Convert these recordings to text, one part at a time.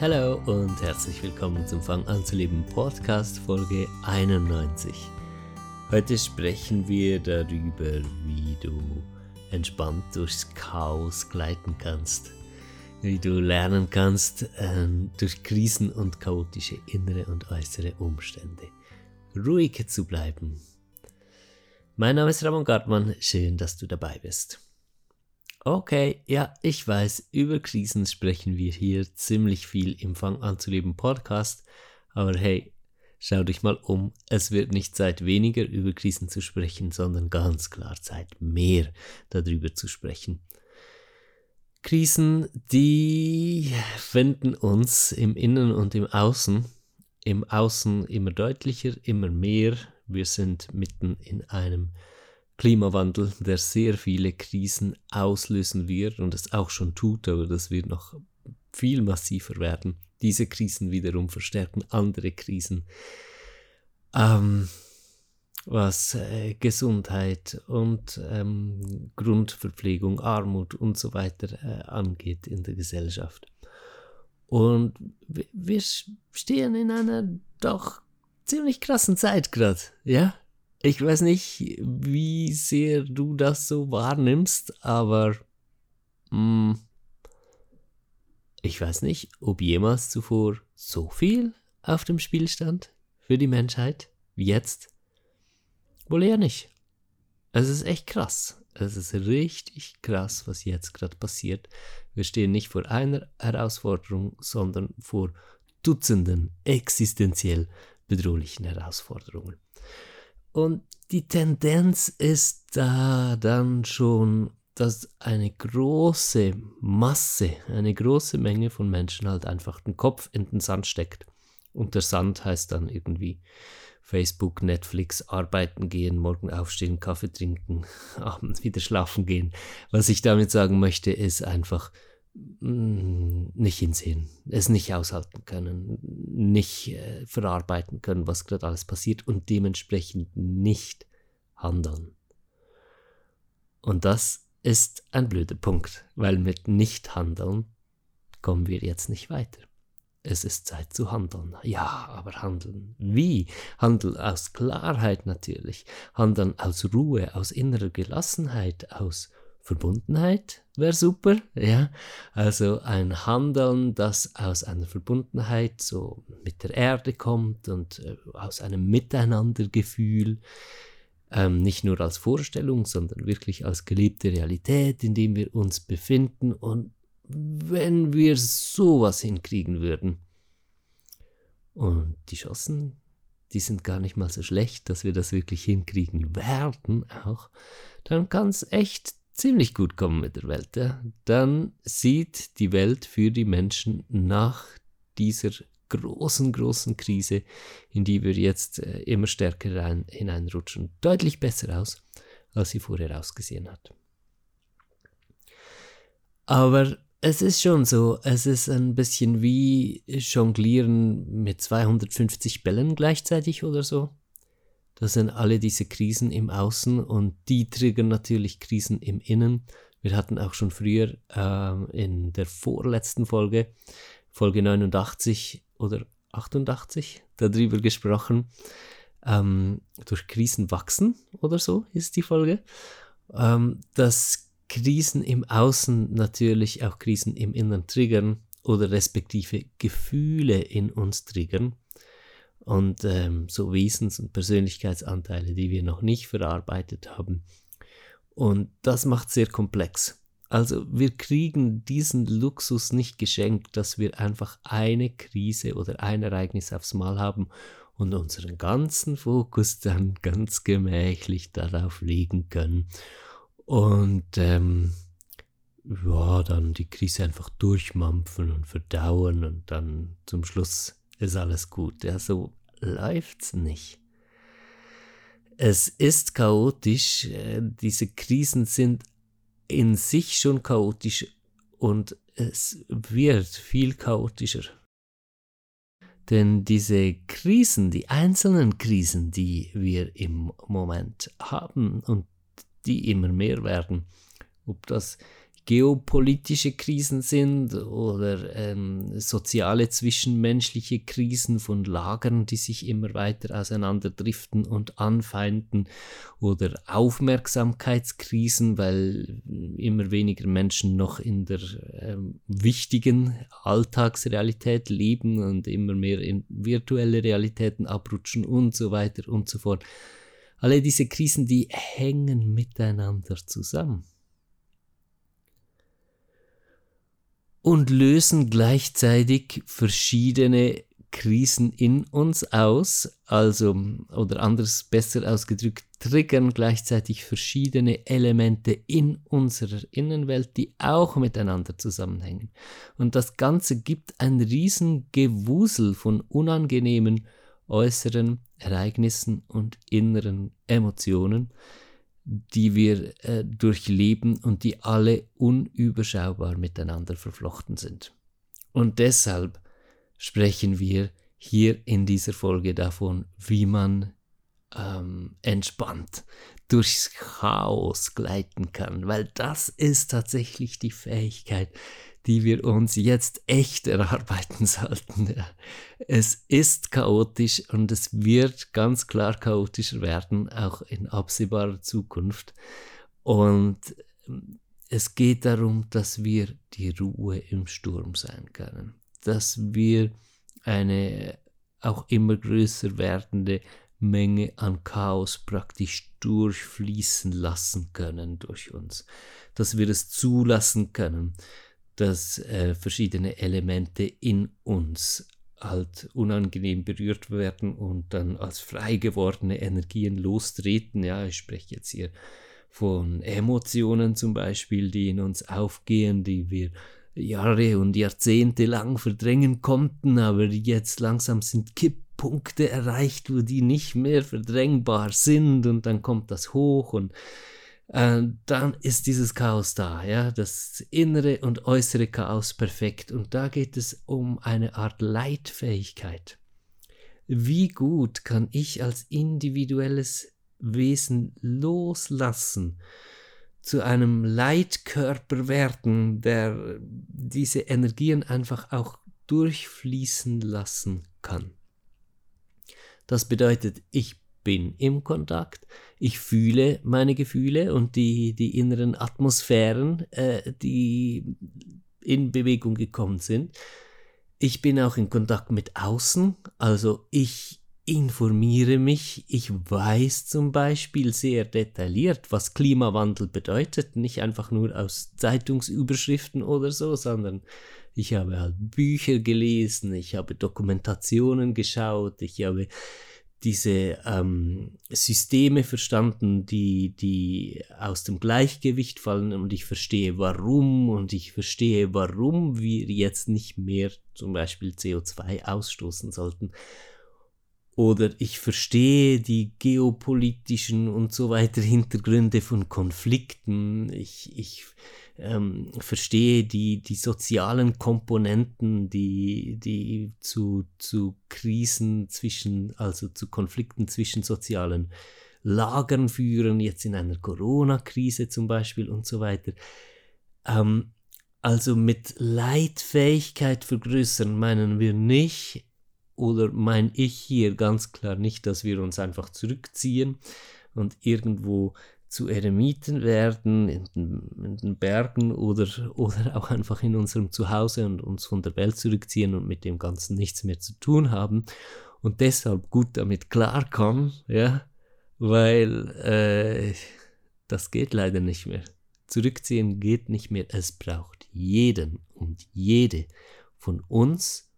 Hallo und herzlich willkommen zum Fang an zu leben Podcast Folge 91. Heute sprechen wir darüber, wie du entspannt durchs Chaos gleiten kannst, wie du lernen kannst, ähm, durch Krisen und chaotische innere und äußere Umstände ruhig zu bleiben. Mein Name ist Ramon Gartmann, schön, dass du dabei bist. Okay, ja, ich weiß, über Krisen sprechen wir hier. Ziemlich viel im Fang an zu leben Podcast, aber hey, schau dich mal um, es wird nicht Zeit weniger über Krisen zu sprechen, sondern ganz klar Zeit mehr darüber zu sprechen. Krisen, die wenden uns im Innen und im Außen, im Außen immer deutlicher, immer mehr. Wir sind mitten in einem Klimawandel, der sehr viele Krisen auslösen wird und es auch schon tut, aber das wird noch viel massiver werden. Diese Krisen wiederum verstärken andere Krisen, ähm, was äh, Gesundheit und ähm, Grundverpflegung, Armut und so weiter äh, angeht in der Gesellschaft. Und wir stehen in einer doch ziemlich krassen Zeit gerade, ja? Ich weiß nicht, wie sehr du das so wahrnimmst, aber mh, hm, ich weiß nicht, ob jemals zuvor so viel auf dem Spiel stand für die Menschheit wie jetzt. Wohl eher nicht. Es ist echt krass. Es ist richtig krass, was jetzt gerade passiert. Wir stehen nicht vor einer Herausforderung, sondern vor Dutzenden existenziell bedrohlichen Herausforderungen. Und die Tendenz ist da dann schon, dass eine große Masse, eine große Menge von Menschen halt einfach den Kopf in den Sand steckt. Und der Sand heißt dann irgendwie Facebook, Netflix, arbeiten gehen, morgen aufstehen, Kaffee trinken, abends wieder schlafen gehen. Was ich damit sagen möchte, ist einfach, nicht hinsehen, es nicht aushalten können, nicht äh, verarbeiten können, was gerade alles passiert und dementsprechend nicht handeln. Und das ist ein blöder Punkt, weil mit nicht handeln kommen wir jetzt nicht weiter. Es ist Zeit zu handeln. Ja, aber handeln. Wie? Handeln aus Klarheit natürlich. Handeln aus Ruhe, aus innerer Gelassenheit, aus Verbundenheit wäre super, ja. Also ein Handeln, das aus einer Verbundenheit so mit der Erde kommt und äh, aus einem Miteinandergefühl, ähm, nicht nur als Vorstellung, sondern wirklich als gelebte Realität, in dem wir uns befinden. Und wenn wir sowas hinkriegen würden, und die Chancen, die sind gar nicht mal so schlecht, dass wir das wirklich hinkriegen werden auch, dann kann es echt ziemlich gut kommen mit der Welt, ja, dann sieht die Welt für die Menschen nach dieser großen, großen Krise, in die wir jetzt äh, immer stärker rein, hineinrutschen, deutlich besser aus, als sie vorher ausgesehen hat. Aber es ist schon so, es ist ein bisschen wie Jonglieren mit 250 Bällen gleichzeitig oder so. Das sind alle diese Krisen im Außen und die triggern natürlich Krisen im Innen. Wir hatten auch schon früher äh, in der vorletzten Folge, Folge 89 oder 88, darüber gesprochen. Ähm, durch Krisen wachsen oder so ist die Folge. Ähm, dass Krisen im Außen natürlich auch Krisen im Inneren triggern oder respektive Gefühle in uns triggern und ähm, so Wesens- und Persönlichkeitsanteile, die wir noch nicht verarbeitet haben. Und das macht sehr komplex. Also wir kriegen diesen Luxus nicht geschenkt, dass wir einfach eine Krise oder ein Ereignis aufs Mal haben und unseren ganzen Fokus dann ganz gemächlich darauf legen können. Und ähm, ja, dann die Krise einfach durchmampfen und verdauen und dann zum Schluss ist alles gut. Ja, läuft's nicht. Es ist chaotisch, äh, diese Krisen sind in sich schon chaotisch und es wird viel chaotischer. Denn diese Krisen, die einzelnen Krisen, die wir im Moment haben und die immer mehr werden, ob das geopolitische Krisen sind oder ähm, soziale zwischenmenschliche Krisen von Lagern, die sich immer weiter auseinanderdriften und anfeinden oder Aufmerksamkeitskrisen, weil immer weniger Menschen noch in der ähm, wichtigen Alltagsrealität leben und immer mehr in virtuelle Realitäten abrutschen und so weiter und so fort. Alle diese Krisen, die hängen miteinander zusammen. Und lösen gleichzeitig verschiedene Krisen in uns aus, also oder anders besser ausgedrückt, triggern gleichzeitig verschiedene Elemente in unserer Innenwelt, die auch miteinander zusammenhängen. Und das Ganze gibt ein Riesengewusel von unangenehmen äußeren Ereignissen und inneren Emotionen, die wir äh, durchleben und die alle unüberschaubar miteinander verflochten sind. Und deshalb sprechen wir hier in dieser Folge davon, wie man ähm, entspannt durchs Chaos gleiten kann, weil das ist tatsächlich die Fähigkeit, die wir uns jetzt echt erarbeiten sollten. Es ist chaotisch und es wird ganz klar chaotischer werden, auch in absehbarer Zukunft. Und ähm, es geht darum, dass wir die Ruhe im Sturm sein können, dass wir eine auch immer größer werdende Menge an Chaos praktisch durchfließen lassen können durch uns, dass wir es zulassen können, dass äh, verschiedene Elemente in uns halt unangenehm berührt werden und dann als frei gewordene Energien lostreten. Ja, ich spreche jetzt hier von Emotionen zum Beispiel, die in uns aufgehen, die wir Jahre und Jahrzehnte lang verdrängen konnten, aber jetzt langsam sind Kipppunkte erreicht, wo die nicht mehr verdrängbar sind und dann kommt das hoch und äh, dann ist dieses Chaos da, ja, das innere und äußere Chaos perfekt. Und da geht es um eine Art Leitfähigkeit. Wie gut kann ich als individuelles Wesen loslassen, zu einem Leitkörper werden, der diese Energien einfach auch durchfließen lassen kann. Das bedeutet, ich bin im Kontakt, ich fühle meine Gefühle und die, die inneren Atmosphären, äh, die in Bewegung gekommen sind. Ich bin auch in Kontakt mit außen, also ich informiere mich, ich weiß zum Beispiel sehr detailliert, was Klimawandel bedeutet, nicht einfach nur aus Zeitungsüberschriften oder so, sondern ich habe halt Bücher gelesen, ich habe Dokumentationen geschaut, ich habe diese ähm, Systeme verstanden, die, die aus dem Gleichgewicht fallen und ich verstehe warum und ich verstehe, warum wir jetzt nicht mehr zum Beispiel CO2 ausstoßen sollten. Oder ich verstehe die geopolitischen und so weiter Hintergründe von Konflikten. Ich, ich ähm, verstehe die, die sozialen Komponenten, die, die zu, zu Krisen zwischen, also zu Konflikten zwischen sozialen Lagern führen, jetzt in einer Corona-Krise zum Beispiel und so weiter. Ähm, also mit Leitfähigkeit vergrößern meinen wir nicht, oder mein ich hier ganz klar nicht, dass wir uns einfach zurückziehen und irgendwo zu Eremiten werden in den, in den, Bergen oder, oder auch einfach in unserem Zuhause und uns von der Welt zurückziehen und mit dem Ganzen nichts mehr zu tun haben und deshalb gut damit klarkommen, ja, weil äh, das geht leider nicht mehr. Zurückziehen geht nicht mehr. Es braucht jeden und jede von uns,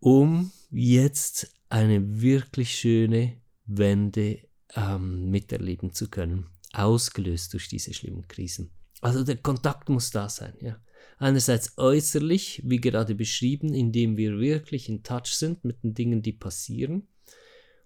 um jetzt eine wirklich schöne Wende ähm, miterleben zu können, ausgelöst durch diese schlimmen Krisen. Also der Kontakt muss da sein, ja. Einerseits äußerlich, wie gerade beschrieben, indem wir wirklich in Touch sind mit den Dingen, die passieren.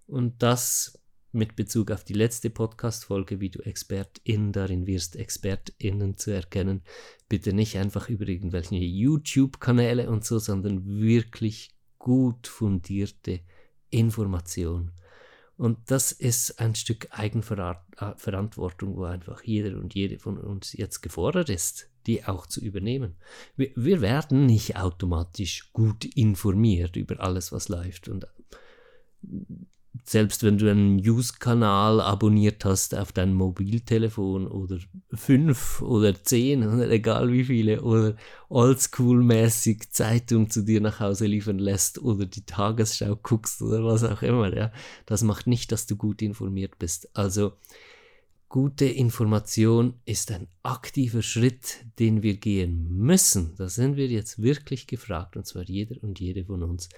Und das mit Bezug auf die letzte Podcast-Folge, wie du Expertin darin wirst, ExpertInnen zu erkennen. Bitte nicht einfach über irgendwelche YouTube-Kanäle und so, sondern wirklich gut fundierte Information. Und das ist ein Stück Eigenverantwortung, wo einfach jeder und jede von uns jetzt gefordert ist, die auch zu übernehmen. Wir, wir werden nicht automatisch gut informiert über alles, was läuft. Und selbst wenn du einen News-Kanal abonniert hast auf dein Mobiltelefon oder fünf oder zehn egal wie viele oder oldschool-mäßig Zeitung zu dir nach Hause liefern lässt oder die Tagesschau guckst oder was auch immer, ja, das macht nicht, dass du gut informiert bist. Also gute Information ist ein aktiver Schritt, den wir gehen müssen. Da sind wir jetzt wirklich gefragt, und zwar jeder und jede von uns,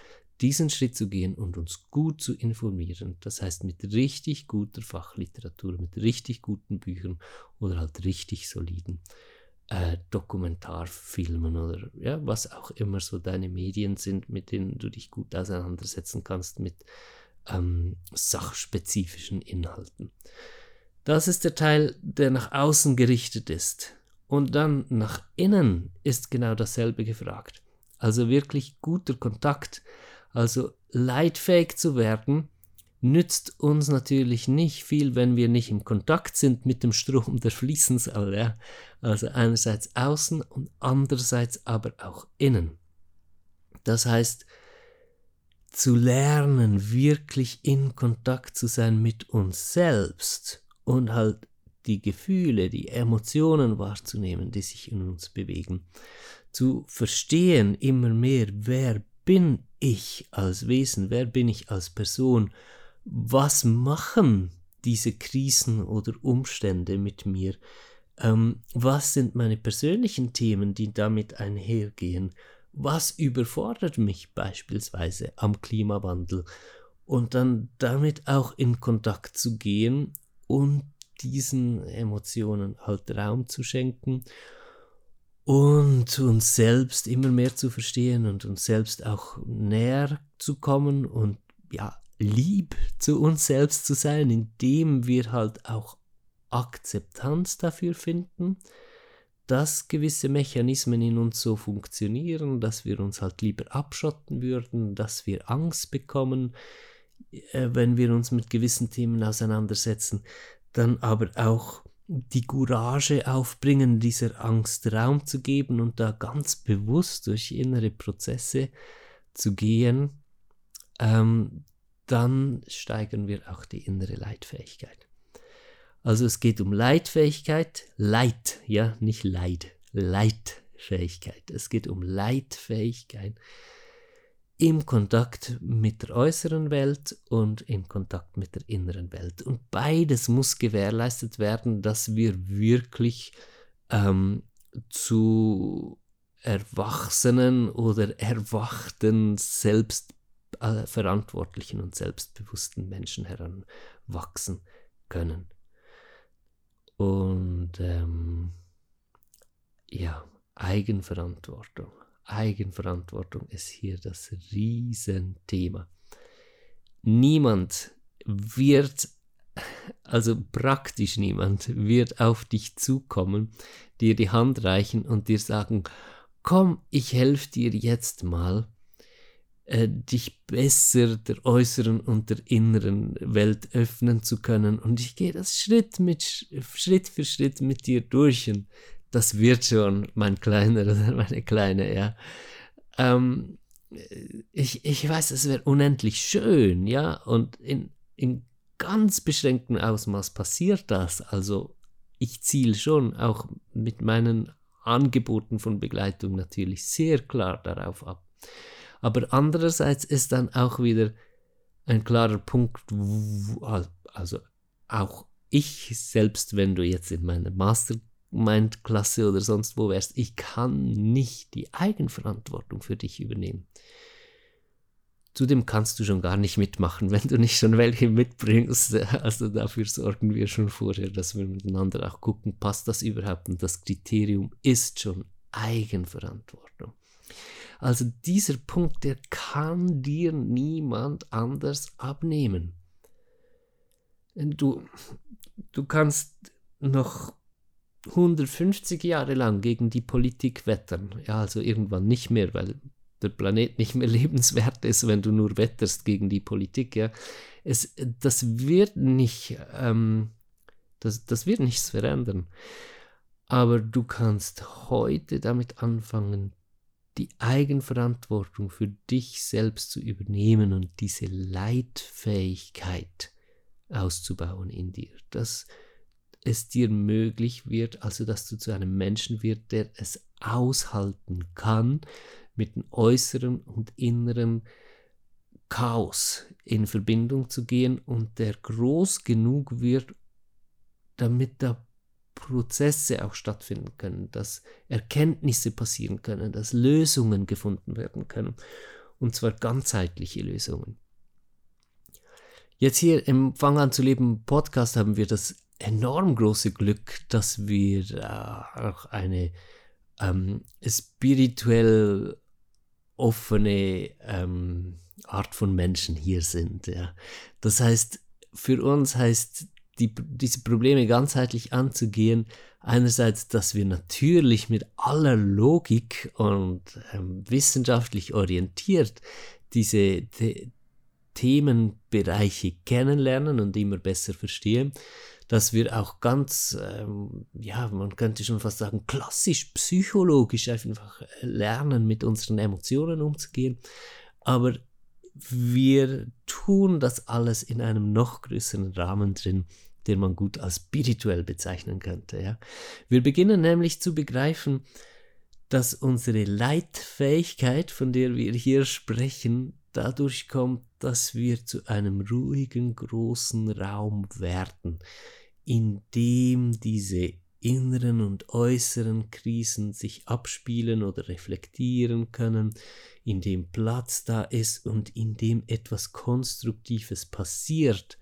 diesen Schritt zu gehen und uns gut zu informieren. Das heißt mit richtig guter Fachliteratur, mit richtig guten Büchern oder halt richtig soliden äh, Dokumentarfilmen oder ja, was auch immer so deine Medien sind, mit denen du dich gut auseinandersetzen kannst mit ähm, sachspezifischen Inhalten. Das ist der Teil, der nach außen gerichtet ist. Und dann nach innen ist genau dasselbe gefragt. Also wirklich guter Kontakt also leitfähig zu werden, nützt uns natürlich nicht viel, wenn wir nicht im Kontakt sind mit dem Strom der fließen soll. Ja? Also einerseits außen und andererseits aber auch innen. Das heißt, zu lernen, wirklich in Kontakt zu sein mit uns selbst und halt die Gefühle, die Emotionen wahrzunehmen, die sich in uns bewegen. Zu verstehen immer mehr, wer bin ich als Wesen? Wer bin ich als Person? Was machen diese Krisen oder Umstände mit mir? Ähm, was sind meine persönlichen Themen, die damit einhergehen? Was überfordert mich beispielsweise am Klimawandel? Und dann damit auch in Kontakt zu gehen und diesen Emotionen halt Raum zu schenken und uns selbst immer mehr zu verstehen und uns selbst auch näher zu kommen und ja, lieb zu uns selbst zu sein, indem wir halt auch Akzeptanz dafür finden, dass gewisse Mechanismen in uns so funktionieren, dass wir uns halt lieber abschotten würden, dass wir Angst bekommen, äh, wenn wir uns mit gewissen Themen auseinandersetzen, dann aber auch die Courage aufbringen, dieser Angst Raum zu geben und da ganz bewusst durch innere Prozesse zu gehen, ähm, dann steigern wir auch die innere Leitfähigkeit. Also es geht um Leitfähigkeit, Leid, ja, nicht Leid, Leitfähigkeit. Es geht um Leitfähigkeit im Kontakt mit der äußeren Welt und im Kontakt mit der inneren Welt. Und beides muss gewährleistet werden, dass wir wirklich ähm, zu erwachsenen oder erwachten, selbstverantwortlichen äh, und selbstbewussten Menschen heranwachsen können. Und ähm, ja, Eigenverantwortung. Eigenverantwortung ist hier das Riesenthema. Niemand wird, also praktisch niemand, wird auf dich zukommen, dir die Hand reichen und dir sagen, komm, ich helfe dir jetzt mal, äh, dich besser der äußeren und der inneren Welt öffnen zu können. Und ich gehe das Schritt, mit, Schritt für Schritt mit dir durch. Und das wird schon, mein Kleiner oder meine Kleine, ja. Ähm, ich, ich weiß, es wäre unendlich schön, ja, und in, in ganz beschränktem Ausmaß passiert das. Also ich ziele schon auch mit meinen Angeboten von Begleitung natürlich sehr klar darauf ab. Aber andererseits ist dann auch wieder ein klarer Punkt, also auch ich selbst, wenn du jetzt in meiner Master meint Klasse oder sonst wo wärst, ich kann nicht die Eigenverantwortung für dich übernehmen. Zudem kannst du schon gar nicht mitmachen, wenn du nicht schon welche mitbringst. Also dafür sorgen wir schon vorher, dass wir miteinander auch gucken, passt das überhaupt? Und das Kriterium ist schon Eigenverantwortung. Also dieser Punkt, der kann dir niemand anders abnehmen. Du, du kannst noch 150 Jahre lang gegen die Politik wettern. Ja, also irgendwann nicht mehr, weil der Planet nicht mehr lebenswert ist, wenn du nur wetterst gegen die Politik. Ja. Es, das wird nicht, ähm, das, das wird nichts verändern. Aber du kannst heute damit anfangen, die Eigenverantwortung für dich selbst zu übernehmen und diese Leitfähigkeit auszubauen in dir. Dass es dir möglich wird, also dass du zu einem Menschen wirst, der es aushalten kann, mit dem äußeren und inneren Chaos in Verbindung zu gehen und der groß genug wird, damit da Prozesse auch stattfinden können, dass Erkenntnisse passieren können, dass Lösungen gefunden werden können. Und zwar ganzheitliche Lösungen. Jetzt hier im Fang an zu leben Podcast haben wir das enorm große Glück, dass wir äh, auch eine ähm, spirituell offene ähm, Art von Menschen hier sind. Ja. Das heißt, für uns heißt die, diese Probleme ganzheitlich anzugehen, einerseits, dass wir natürlich mit aller Logik und ähm, wissenschaftlich orientiert diese The Themenbereiche kennenlernen und immer besser verstehen, dass wir auch ganz, ähm, ja, man könnte schon fast sagen, klassisch psychologisch einfach lernen, mit unseren Emotionen umzugehen. Aber wir tun das alles in einem noch größeren Rahmen drin, den man gut als spirituell bezeichnen könnte. Ja. Wir beginnen nämlich zu begreifen, dass unsere Leitfähigkeit, von der wir hier sprechen, dadurch kommt, dass wir zu einem ruhigen, großen Raum werden, in dem diese inneren und äußeren Krisen sich abspielen oder reflektieren können, in dem Platz da ist und in dem etwas Konstruktives passiert,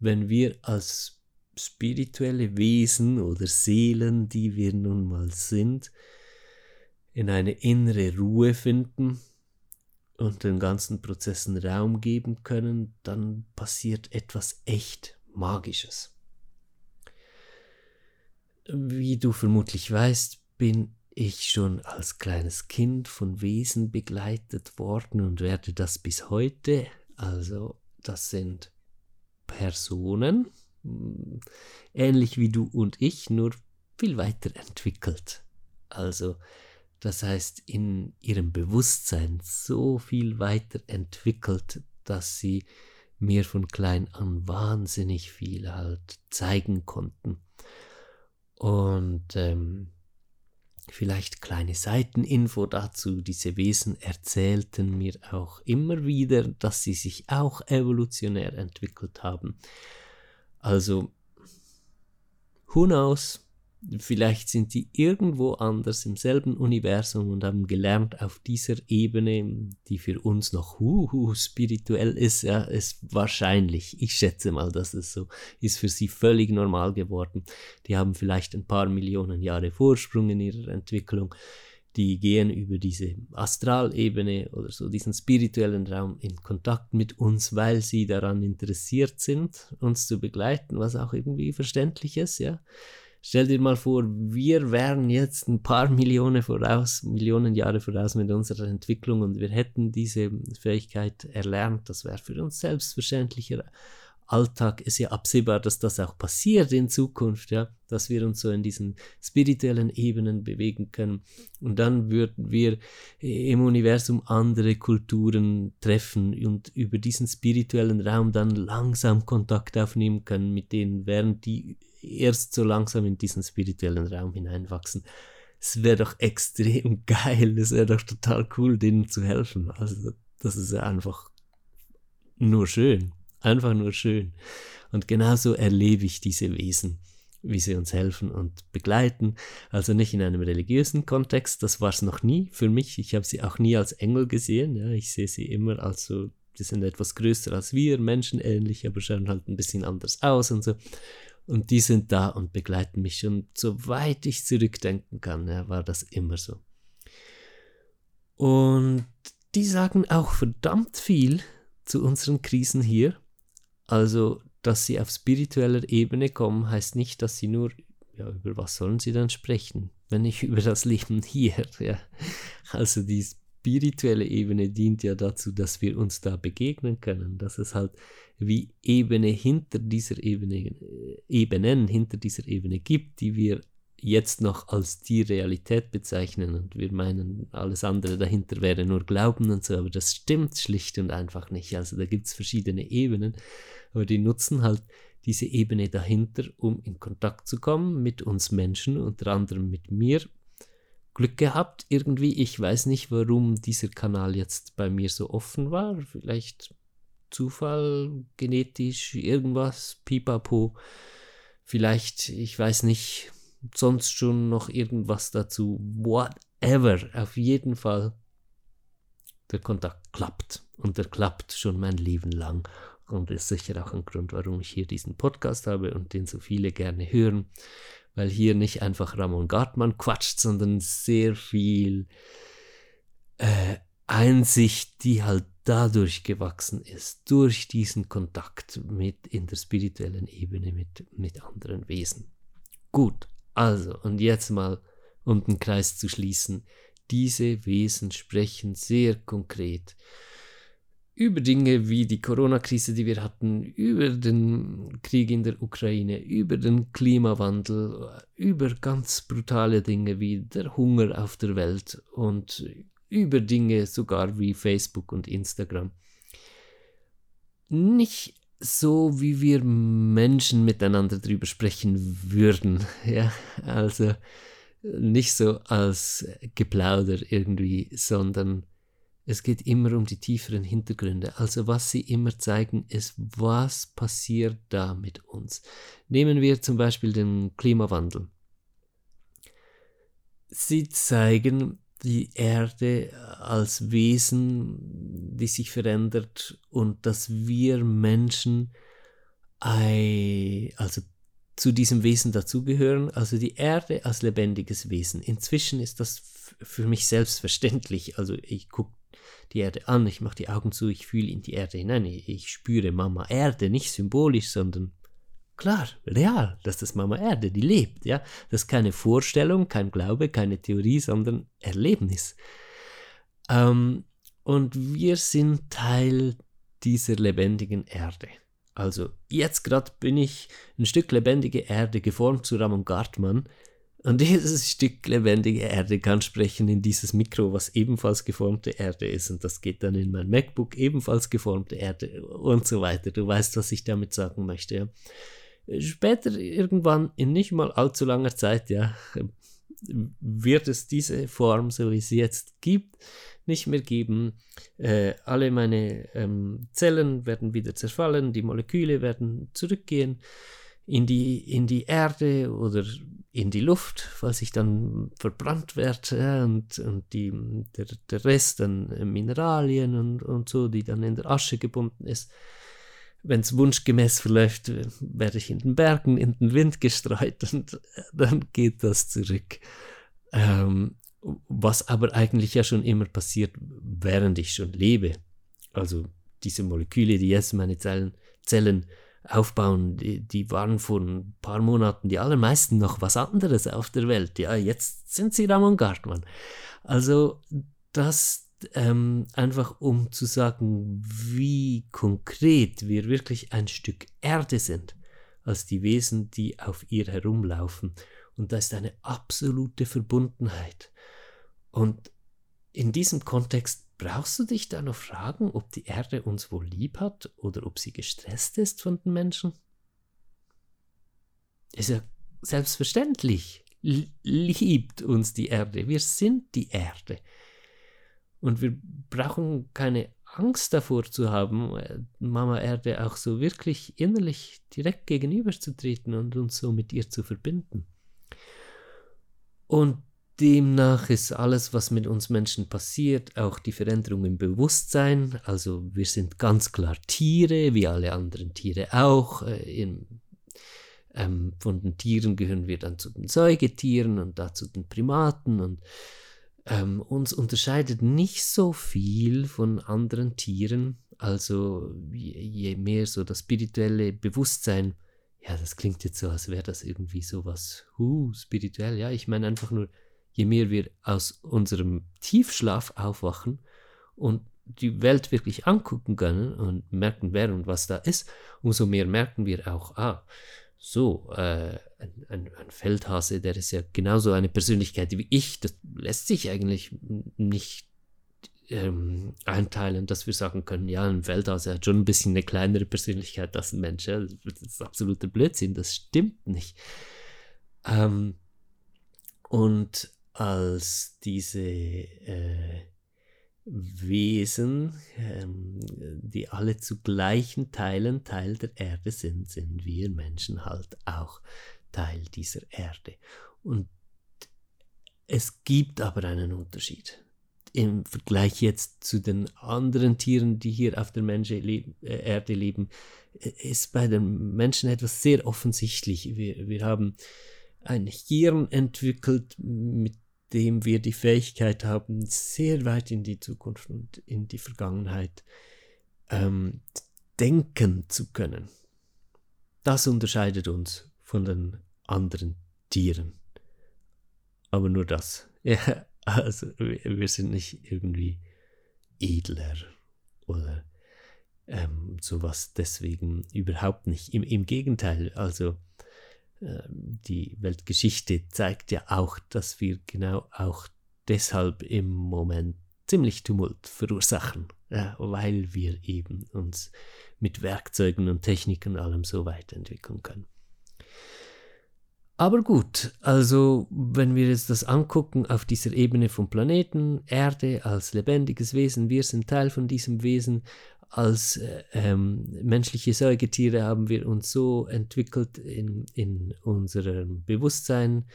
wenn wir als spirituelle Wesen oder Seelen, die wir nun mal sind, in eine innere Ruhe finden und den ganzen Prozessen Raum geben können, dann passiert etwas echt Magisches. Wie du vermutlich weißt, bin ich schon als kleines Kind von Wesen begleitet worden und werde das bis heute. Also das sind Personen, hm, ähnlich wie du und ich, nur viel weiter entwickelt. Also das heißt in ihrem Bewusstsein so viel weiter entwickelt, dass sie mir von klein an wahnsinnig viel halt zeigen konnten. Und ähm, vielleicht kleine Seiteninfo dazu. Diese Wesen erzählten mir auch immer wieder, dass sie sich auch evolutionär entwickelt haben. Also, who knows? Vielleicht sind die irgendwo anders im selben Universum und haben gelernt auf dieser Ebene, die für uns noch huhu spirituell ist, ja, ist wahrscheinlich, ich schätze mal, dass es so ist für sie völlig normal geworden. Die haben vielleicht ein paar Millionen Jahre Vorsprung in ihrer Entwicklung. Die gehen über diese Astralebene oder so diesen spirituellen Raum in Kontakt mit uns, weil sie daran interessiert sind, uns zu begleiten, was auch irgendwie verständlich ist, ja Stell dir mal vor, wir wären jetzt ein paar Millionen voraus, Millionen Jahre voraus mit unserer Entwicklung und wir hätten diese Fähigkeit erlernt. Das wäre für uns selbstverständlicher Alltag. Ist ja absehbar, dass das auch passiert in Zukunft, ja, dass wir uns so in diesen spirituellen Ebenen bewegen können. Und dann würden wir im Universum andere Kulturen treffen und über diesen spirituellen Raum dann langsam Kontakt aufnehmen können mit denen, während die erst so langsam in diesen spirituellen Raum hineinwachsen. Es wäre doch extrem geil, es wäre doch total cool, denen zu helfen. Also, das ist einfach nur schön. Einfach nur schön. Und genauso erlebe ich diese Wesen, wie sie uns helfen und begleiten. Also nicht in einem religiösen Kontext, das war es noch nie für mich. Ich habe sie auch nie als Engel gesehen. Ja. Ich sehe sie immer als so Die sind etwas größer als wir, menschenähnlich, aber schauen halt ein bisschen anders aus und so. Und die sind da und begleiten mich. Und soweit ich zurückdenken kann, ja, war das immer so. Und die sagen auch verdammt viel zu unseren Krisen hier. Also, dass sie auf spiritueller Ebene kommen, heißt nicht, dass sie nur, ja, über was sollen sie dann sprechen, wenn nicht über das Leben hier, ja. Also die spirituelle Ebene dient ja dazu, dass wir uns da begegnen können, dass es halt wie Ebene hinter dieser Ebene, äh, Ebenen hinter dieser Ebene gibt, die wir jetzt noch als die Realität bezeichnen und wir meinen, alles andere dahinter wäre nur Glauben und so, aber das stimmt schlicht und einfach nicht. Also da gibt es verschiedene Ebenen, aber die nutzen halt diese Ebene dahinter, um in Kontakt zu kommen mit uns Menschen, unter anderem mit mir. Glück gehabt irgendwie, ich weiß nicht, warum dieser Kanal jetzt bei mir so offen war, vielleicht Zufall, genetisch, irgendwas, pipapo, vielleicht, ich weiß nicht, sonst schon noch irgendwas dazu. Whatever. Auf jeden Fall. Der Kontakt klappt. Und der klappt schon mein Leben lang. Und ist sicher auch ein Grund, warum ich hier diesen Podcast habe und den so viele gerne hören. Weil hier nicht einfach Ramon Gartmann quatscht, sondern sehr viel äh, Einsicht, die halt dadurch gewachsen ist, durch diesen Kontakt mit in der spirituellen Ebene mit, mit anderen Wesen. Gut, also, und jetzt mal, um den Kreis zu schließen, diese Wesen sprechen sehr konkret über Dinge wie die Corona-Krise, die wir hatten, über den Krieg in der Ukraine, über den Klimawandel, über ganz brutale Dinge wie der Hunger auf der Welt und über Dinge sogar wie Facebook und Instagram. Nicht so wie wir Menschen miteinander drüber sprechen würden. Ja, also nicht so als Geplauder irgendwie, sondern es geht immer um die tieferen Hintergründe. Also was sie immer zeigen, ist, was passiert da mit uns. Nehmen wir zum Beispiel den Klimawandel. Sie zeigen, die Erde als Wesen, die sich verändert und dass wir Menschen also zu diesem Wesen dazugehören, also die Erde als lebendiges Wesen. Inzwischen ist das für mich selbstverständlich. Also ich gucke die Erde an, ich mache die Augen zu, ich fühle in die Erde hinein, ich spüre Mama Erde, nicht symbolisch, sondern Klar, real, dass das Mama Erde, die lebt, ja. Das ist keine Vorstellung, kein Glaube, keine Theorie, sondern Erlebnis. Ähm, und wir sind Teil dieser lebendigen Erde. Also jetzt gerade bin ich ein Stück lebendige Erde geformt zu Ramon Gartmann. Und dieses Stück lebendige Erde kann sprechen in dieses Mikro, was ebenfalls geformte Erde ist. Und das geht dann in mein MacBook, ebenfalls geformte Erde und so weiter. Du weißt, was ich damit sagen möchte. Ja? Später, irgendwann, in nicht mal allzu langer Zeit, ja, wird es diese Form, so wie sie jetzt gibt, nicht mehr geben. Äh, alle meine ähm, Zellen werden wieder zerfallen, die Moleküle werden zurückgehen in die, in die Erde oder in die Luft, falls ich dann verbrannt werde und, und die, der, der Rest an Mineralien und, und so, die dann in der Asche gebunden ist, wenn es wunschgemäß verläuft, werde ich in den Bergen in den Wind gestreut und dann geht das zurück. Ähm, was aber eigentlich ja schon immer passiert, während ich schon lebe. Also diese Moleküle, die jetzt meine Zellen, Zellen aufbauen, die, die, waren vor ein paar Monaten die allermeisten noch was anderes auf der Welt. Ja, jetzt sind sie Ramon Gartmann. Also das, ähm, einfach um zu sagen, wie konkret wir wirklich ein Stück Erde sind, als die Wesen, die auf ihr herumlaufen. Und da ist eine absolute Verbundenheit. Und in diesem Kontext brauchst du dich da noch fragen, ob die Erde uns wohl lieb hat oder ob sie gestresst ist von den Menschen? Ist ja selbstverständlich. Liebt uns die Erde. Wir sind die Erde. Und wir brauchen keine Angst davor zu haben, Mama Erde auch so wirklich innerlich direkt gegenüberzutreten und uns so mit ihr zu verbinden. Und demnach ist alles, was mit uns Menschen passiert, auch die Veränderung im Bewusstsein. Also wir sind ganz klar Tiere, wie alle anderen Tiere auch. Äh, in, ähm, von den Tieren gehören wir dann zu den Säugetieren und dazu den Primaten und ähm, uns unterscheidet nicht so viel von anderen Tieren. Also je, je mehr so das spirituelle Bewusstsein, ja, das klingt jetzt so, als wäre das irgendwie so was, huh, spirituell. Ja, ich meine einfach nur, je mehr wir aus unserem Tiefschlaf aufwachen und die Welt wirklich angucken können und merken, wer und was da ist, umso mehr merken wir auch, ah, so, äh, ein, ein, ein, Feldhase, der ist ja genauso eine Persönlichkeit wie ich, das lässt sich eigentlich nicht ähm, einteilen, dass wir sagen können, ja, ein Feldhase hat schon ein bisschen eine kleinere Persönlichkeit als ein Mensch. Ja? Das ist absoluter Blödsinn, das stimmt nicht. Ähm, und als diese äh, Wesen, ähm, die alle zu gleichen Teilen Teil der Erde sind, sind wir Menschen halt auch Teil dieser Erde. Und es gibt aber einen Unterschied. Im Vergleich jetzt zu den anderen Tieren, die hier auf der leben, äh, Erde leben, äh, ist bei den Menschen etwas sehr offensichtlich. Wir, wir haben ein Hirn entwickelt, mit dem wir die Fähigkeit haben, sehr weit in die Zukunft und in die Vergangenheit ähm, denken zu können. Das unterscheidet uns von den anderen Tieren. Aber nur das. Ja, also wir sind nicht irgendwie edler oder ähm, sowas deswegen überhaupt nicht. Im, Im Gegenteil, also die Weltgeschichte zeigt ja auch, dass wir genau auch deshalb im Moment ziemlich Tumult verursachen, weil wir eben uns mit Werkzeugen und Techniken allem so weiterentwickeln können. Aber gut, also wenn wir jetzt das angucken auf dieser Ebene vom Planeten, Erde als lebendiges Wesen, wir sind Teil von diesem Wesen, als äh, ähm, menschliche Säugetiere haben wir uns so entwickelt in, in unserem Bewusstsein,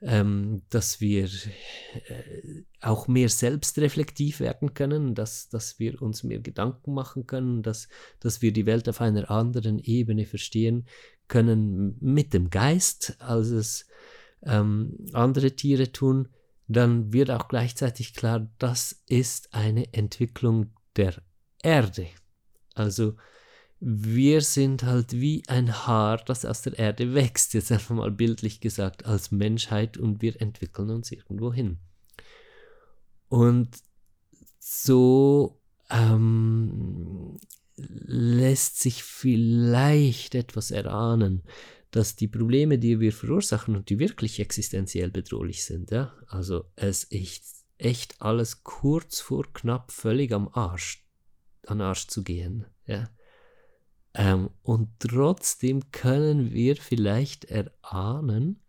ähm, dass wir äh, auch mehr selbstreflektiv werden können, dass, dass wir uns mehr Gedanken machen können, dass, dass wir die Welt auf einer anderen Ebene verstehen können mit dem Geist, als es ähm, andere Tiere tun, dann wird auch gleichzeitig klar, das ist eine Entwicklung der Erde. Also wir sind halt wie ein Haar, das aus der Erde wächst, jetzt einfach mal bildlich gesagt, als Menschheit und wir entwickeln uns irgendwo hin. Und so ähm, lässt sich vielleicht etwas erahnen, dass die Probleme, die wir verursachen und die wirklich existenziell bedrohlich sind, ja, also es ist echt alles kurz vor knapp völlig am Arsch an Arsch zu gehen. Ja? Ähm, und trotzdem können wir vielleicht erahnen,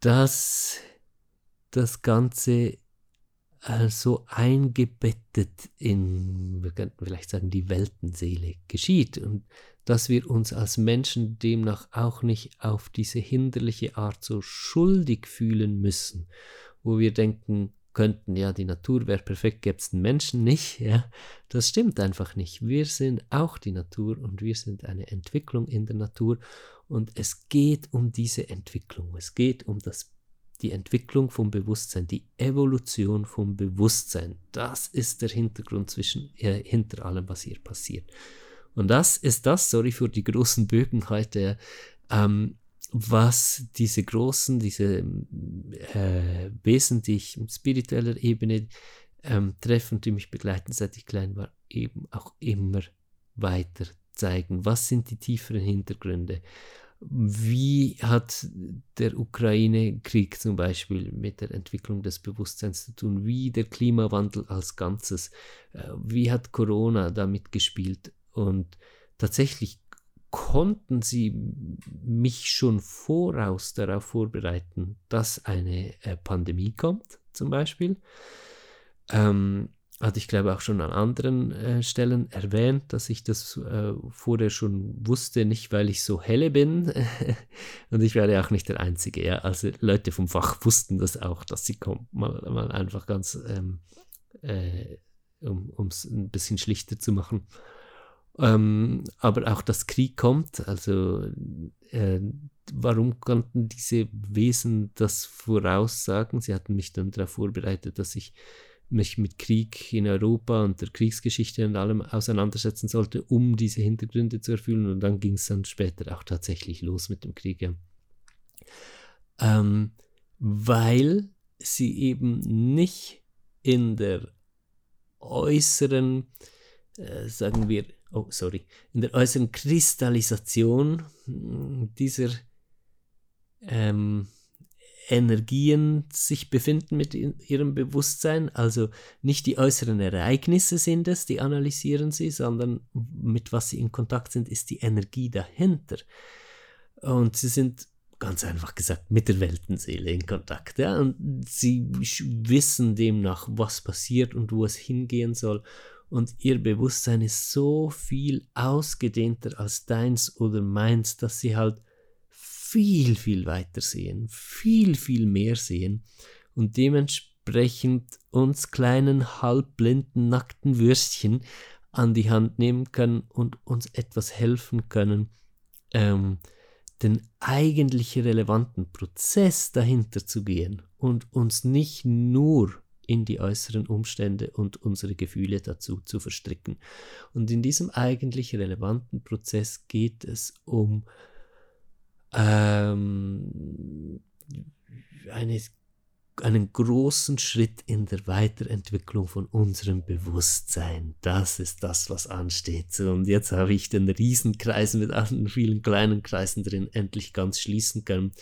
dass das Ganze äh, so eingebettet in, wir könnten vielleicht sagen, die Weltenseele geschieht und dass wir uns als Menschen demnach auch nicht auf diese hinderliche Art so schuldig fühlen müssen, wo wir denken, könnten, ja, die Natur wäre perfekt, gäbe es den Menschen nicht. Ja, das stimmt einfach nicht. Wir sind auch die Natur und wir sind eine Entwicklung in der Natur und es geht um diese Entwicklung. Es geht um das, die Entwicklung vom Bewusstsein, die Evolution vom Bewusstsein. Das ist der Hintergrund zwischen, äh, hinter allem, was hier passiert. Und das ist das, sorry für die großen Bögen heute, ähm, was diese großen, diese äh, wesentlich spiritueller Ebene ähm, treffen, die mich begleiten, seit ich klein war, eben auch immer weiter zeigen. Was sind die tieferen Hintergründe? Wie hat der Ukraine-Krieg zum Beispiel mit der Entwicklung des Bewusstseins zu tun? Wie der Klimawandel als Ganzes? Äh, wie hat Corona damit gespielt? Und tatsächlich konnten sie mich schon voraus darauf vorbereiten, dass eine äh, Pandemie kommt, zum Beispiel. Ähm, hatte ich glaube auch schon an anderen äh, Stellen erwähnt, dass ich das äh, vorher schon wusste, nicht weil ich so helle bin und ich werde auch nicht der Einzige. Ja? Also Leute vom Fach wussten das auch, dass sie kommen, mal, mal einfach ganz, ähm, äh, um es ein bisschen schlichter zu machen. Ähm, aber auch das Krieg kommt, also äh, warum konnten diese Wesen das voraussagen? Sie hatten mich dann darauf vorbereitet, dass ich mich mit Krieg in Europa und der Kriegsgeschichte und allem auseinandersetzen sollte, um diese Hintergründe zu erfüllen. Und dann ging es dann später auch tatsächlich los mit dem Krieg. Ähm, weil sie eben nicht in der äußeren, äh, sagen wir, oh sorry, in der äußeren Kristallisation dieser ähm, Energien sich befinden mit ihrem Bewusstsein. Also nicht die äußeren Ereignisse sind es, die analysieren sie, sondern mit was sie in Kontakt sind, ist die Energie dahinter. Und sie sind ganz einfach gesagt mit der Weltenseele in Kontakt. Ja? Und sie wissen demnach, was passiert und wo es hingehen soll. Und ihr Bewusstsein ist so viel ausgedehnter als deins oder meins, dass sie halt viel, viel weiter sehen, viel, viel mehr sehen und dementsprechend uns kleinen, halbblinden, nackten Würstchen an die Hand nehmen können und uns etwas helfen können, ähm, den eigentlich relevanten Prozess dahinter zu gehen und uns nicht nur in die äußeren Umstände und unsere Gefühle dazu zu verstricken. Und in diesem eigentlich relevanten Prozess geht es um ähm, eine, einen großen Schritt in der Weiterentwicklung von unserem Bewusstsein. Das ist das, was ansteht. Und jetzt habe ich den Riesenkreis mit allen vielen kleinen Kreisen drin endlich ganz schließen können,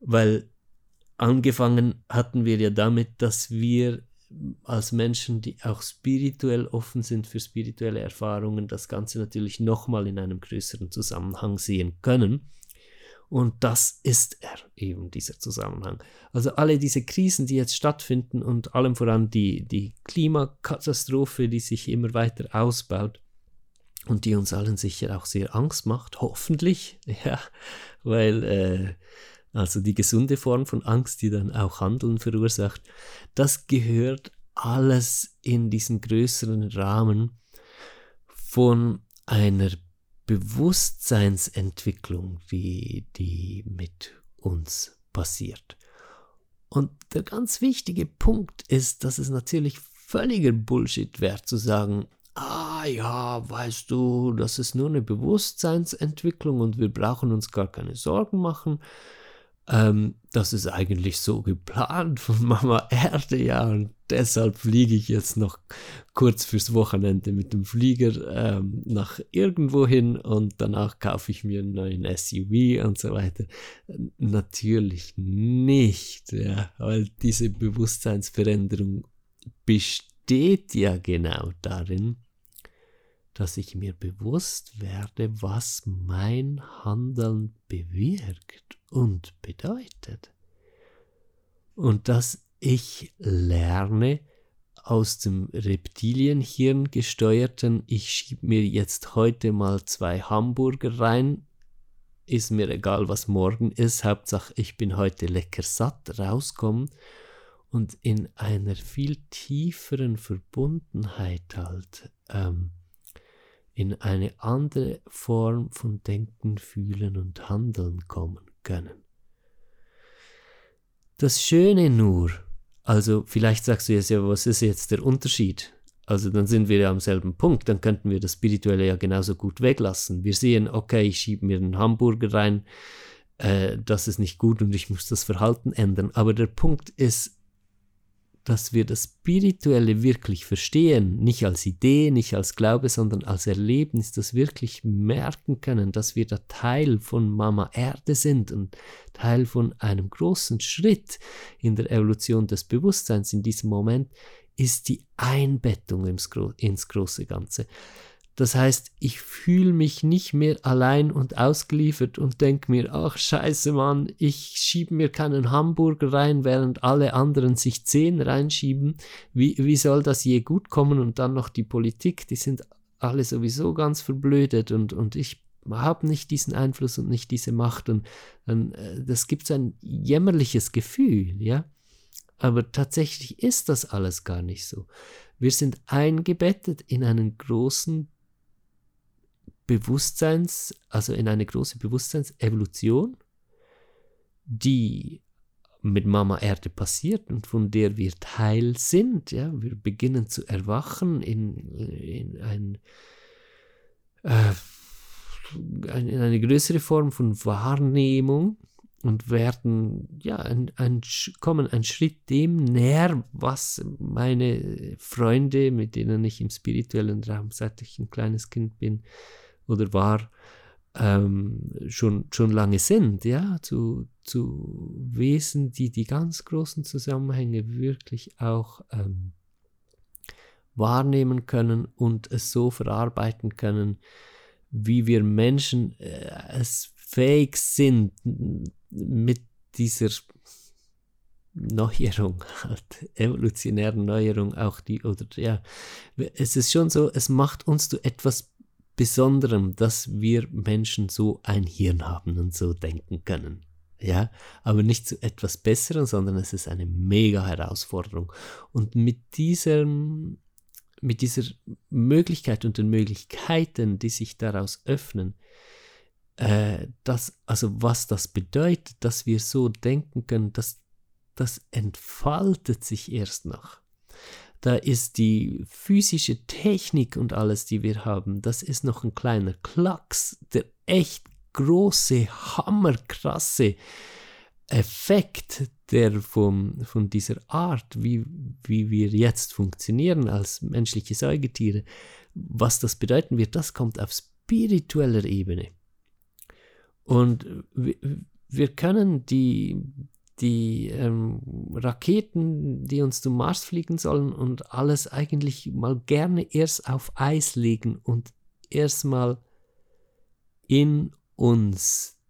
weil angefangen hatten wir ja damit, dass wir als Menschen, die auch spirituell offen sind für spirituelle Erfahrungen, das Ganze natürlich nochmal in einem größeren Zusammenhang sehen können. Und das ist er eben, dieser Zusammenhang. Also alle diese Krisen, die jetzt stattfinden und allem voran die, die Klimakatastrophe, die sich immer weiter ausbaut und die uns allen sicher auch sehr Angst macht, hoffentlich, ja, weil äh, also die gesunde Form von Angst, die dann auch Handeln verursacht, das gehört alles in diesen größeren Rahmen von einer Bewusstseinsentwicklung, die, die mit uns passiert. Und der ganz wichtige Punkt ist, dass es natürlich völliger Bullshit wäre zu sagen, ah ja, weißt du, das ist nur eine Bewusstseinsentwicklung und wir brauchen uns gar keine Sorgen machen. Ähm, das ist eigentlich so geplant von Mama Erde, ja, und deshalb fliege ich jetzt noch kurz fürs Wochenende mit dem Flieger ähm, nach irgendwo hin und danach kaufe ich mir einen neuen SUV und so weiter. Natürlich nicht, ja, weil diese Bewusstseinsveränderung besteht ja genau darin, dass ich mir bewusst werde, was mein Handeln bewirkt und bedeutet. Und dass ich lerne aus dem Reptilienhirn gesteuerten, ich schiebe mir jetzt heute mal zwei Hamburger rein, ist mir egal, was morgen ist, Hauptsache ich bin heute lecker satt, rauskommen und in einer viel tieferen Verbundenheit halt ähm, in eine andere Form von Denken, Fühlen und Handeln kommen können. Das Schöne nur, also vielleicht sagst du jetzt ja, was ist jetzt der Unterschied? Also dann sind wir ja am selben Punkt, dann könnten wir das Spirituelle ja genauso gut weglassen. Wir sehen, okay, ich schiebe mir einen Hamburger rein, äh, das ist nicht gut und ich muss das Verhalten ändern. Aber der Punkt ist, dass wir das Spirituelle wirklich verstehen, nicht als Idee, nicht als Glaube, sondern als Erlebnis, das wirklich merken können, dass wir da Teil von Mama Erde sind und Teil von einem großen Schritt in der Evolution des Bewusstseins in diesem Moment, ist die Einbettung ins, Gro ins große Ganze. Das heißt, ich fühle mich nicht mehr allein und ausgeliefert und denke mir, ach scheiße Mann, ich schiebe mir keinen Hamburger rein, während alle anderen sich zehn reinschieben. Wie, wie soll das je gut kommen? Und dann noch die Politik, die sind alle sowieso ganz verblödet und, und ich habe nicht diesen Einfluss und nicht diese Macht. Und, und äh, das gibt so ein jämmerliches Gefühl, ja. Aber tatsächlich ist das alles gar nicht so. Wir sind eingebettet in einen großen Bewusstseins, also in eine große Bewusstseinsevolution, die mit Mama Erde passiert und von der wir Teil sind. Ja? Wir beginnen zu erwachen in, in, ein, äh, in eine größere Form von Wahrnehmung und werden, ja, ein, ein, kommen einen Schritt dem näher, was meine Freunde, mit denen ich im spirituellen Raum, seit ich ein kleines Kind bin, oder war, ähm, schon, schon lange sind, ja, zu, zu Wesen, die die ganz großen Zusammenhänge wirklich auch ähm, wahrnehmen können und es so verarbeiten können, wie wir Menschen äh, es fähig sind, mit dieser Neuerung, halt, evolutionären Neuerung auch die, oder ja, es ist schon so, es macht uns zu etwas Besonderem, dass wir Menschen so ein Hirn haben und so denken können. Ja, aber nicht zu etwas Besserem, sondern es ist eine mega Herausforderung. Und mit diesem, mit dieser Möglichkeit und den Möglichkeiten, die sich daraus öffnen, äh, das, also was das bedeutet, dass wir so denken können, das, das entfaltet sich erst noch da ist die physische Technik und alles, die wir haben, das ist noch ein kleiner Klacks. Der echt große, hammerkrasse Effekt, der vom, von dieser Art, wie, wie wir jetzt funktionieren als menschliche Säugetiere, was das bedeuten wird, das kommt auf spiritueller Ebene. Und wir, wir können die, die ähm, Raketen, die uns zum Mars fliegen sollen und alles eigentlich mal gerne erst auf Eis legen und erstmal in uns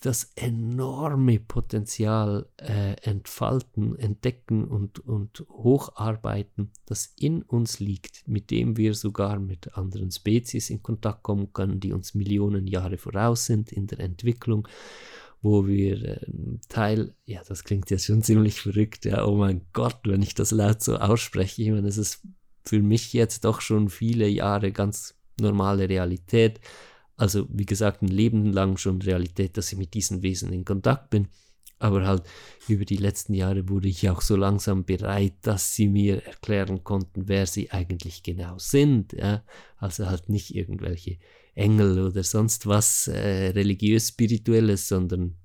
das enorme Potenzial äh, entfalten, entdecken und, und hocharbeiten, das in uns liegt, mit dem wir sogar mit anderen Spezies in Kontakt kommen können, die uns Millionen Jahre voraus sind in der Entwicklung wo wir äh, Teil, ja, das klingt jetzt schon ziemlich verrückt, ja, oh mein Gott, wenn ich das laut so ausspreche, ich meine, es ist für mich jetzt doch schon viele Jahre ganz normale Realität. Also, wie gesagt, ein Leben lang schon Realität, dass ich mit diesen Wesen in Kontakt bin. Aber halt über die letzten Jahre wurde ich auch so langsam bereit, dass sie mir erklären konnten, wer sie eigentlich genau sind. Ja? Also halt nicht irgendwelche Engel oder sonst was äh, religiös-spirituelles, sondern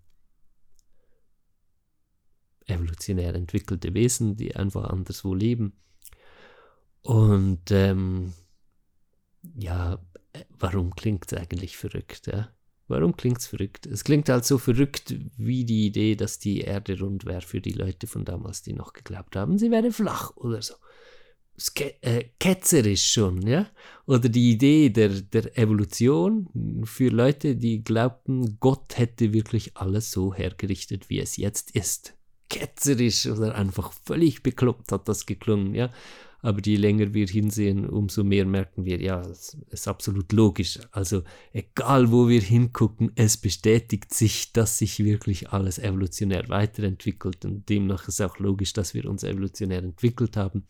evolutionär entwickelte Wesen, die einfach anderswo leben. Und ähm, ja, warum klingt es eigentlich verrückt? Ja? Warum klingt es verrückt? Es klingt halt so verrückt wie die Idee, dass die Erde rund wäre für die Leute von damals, die noch geglaubt haben, sie wäre flach oder so äh, ketzerisch schon, ja? Oder die Idee der, der Evolution für Leute, die glaubten, Gott hätte wirklich alles so hergerichtet, wie es jetzt ist. Ketzerisch oder einfach völlig bekloppt hat das geklungen, ja? Aber je länger wir hinsehen, umso mehr merken wir, ja, es ist absolut logisch. Also egal wo wir hingucken, es bestätigt sich, dass sich wirklich alles evolutionär weiterentwickelt und demnach ist auch logisch, dass wir uns evolutionär entwickelt haben.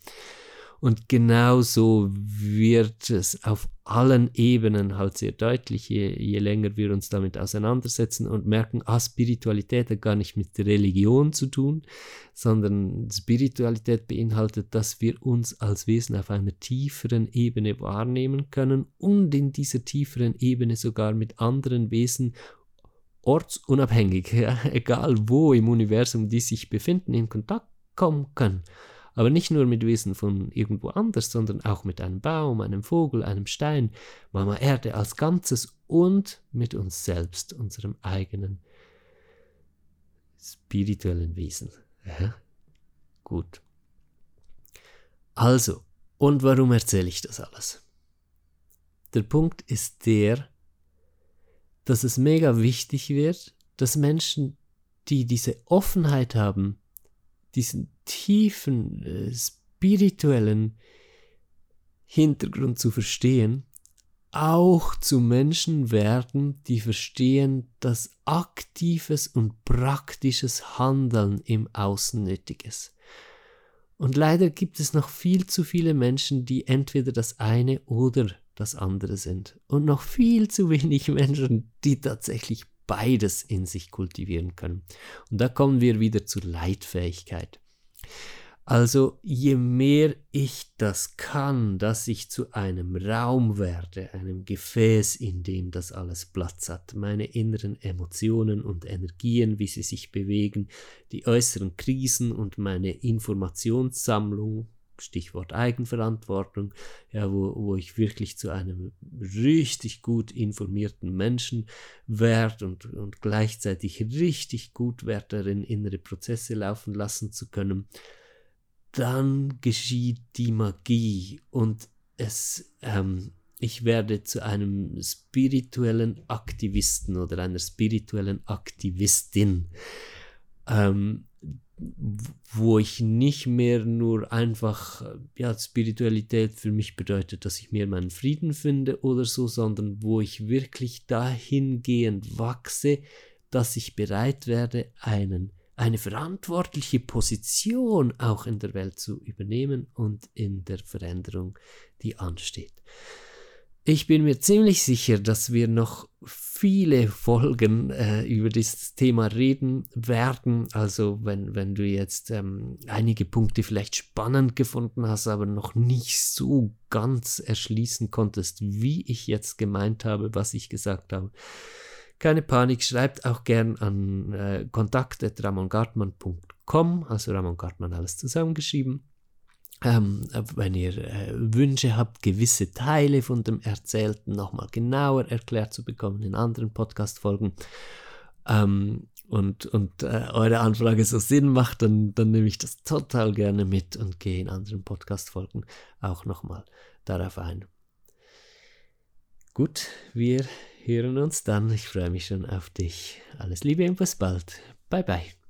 Und genauso wird es auf allen Ebenen halt sehr deutlich, je, je länger wir uns damit auseinandersetzen und merken, ah, Spiritualität hat gar nicht mit Religion zu tun, sondern Spiritualität beinhaltet, dass wir uns als Wesen auf einer tieferen Ebene wahrnehmen können und in dieser tieferen Ebene sogar mit anderen Wesen ortsunabhängig, ja, egal wo im Universum die sich befinden, in Kontakt kommen können. Aber nicht nur mit Wesen von irgendwo anders, sondern auch mit einem Baum, einem Vogel, einem Stein, Mama Erde als Ganzes und mit uns selbst, unserem eigenen spirituellen Wesen. Ja? Gut. Also, und warum erzähle ich das alles? Der Punkt ist der, dass es mega wichtig wird, dass Menschen, die diese Offenheit haben, diesen tiefen äh, spirituellen Hintergrund zu verstehen, auch zu Menschen werden, die verstehen, dass aktives und praktisches Handeln im Außen nötig ist. Und leider gibt es noch viel zu viele Menschen, die entweder das eine oder das andere sind. Und noch viel zu wenig Menschen, die tatsächlich beides in sich kultivieren können. Und da kommen wir wieder zur Leitfähigkeit. Also je mehr ich das kann, dass ich zu einem Raum werde, einem Gefäß, in dem das alles Platz hat, meine inneren Emotionen und Energien, wie sie sich bewegen, die äußeren Krisen und meine Informationssammlung, Stichwort Eigenverantwortung, ja, wo, wo ich wirklich zu einem richtig gut informierten Menschen werde und, und gleichzeitig richtig gut werde darin, innere Prozesse laufen lassen zu können. Dann geschieht die Magie und es, ähm, ich werde zu einem spirituellen Aktivisten oder einer spirituellen Aktivistin, ähm, wo ich nicht mehr nur einfach, ja, Spiritualität für mich bedeutet, dass ich mir meinen Frieden finde oder so, sondern wo ich wirklich dahingehend wachse, dass ich bereit werde, einen eine verantwortliche Position auch in der Welt zu übernehmen und in der Veränderung, die ansteht. Ich bin mir ziemlich sicher, dass wir noch viele Folgen äh, über dieses Thema reden werden. Also wenn, wenn du jetzt ähm, einige Punkte vielleicht spannend gefunden hast, aber noch nicht so ganz erschließen konntest, wie ich jetzt gemeint habe, was ich gesagt habe, keine Panik, schreibt auch gern an äh, kontakt.ramongartmann.com, also Ramon Gartmann alles zusammengeschrieben. Ähm, wenn ihr äh, Wünsche habt, gewisse Teile von dem Erzählten nochmal genauer erklärt zu bekommen in anderen Podcast-Folgen ähm, und, und äh, eure Anfrage so Sinn macht, dann, dann nehme ich das total gerne mit und gehe in anderen Podcast-Folgen auch nochmal darauf ein. Gut, wir hören uns dann. Ich freue mich schon auf dich. Alles Liebe und bis bald. Bye bye.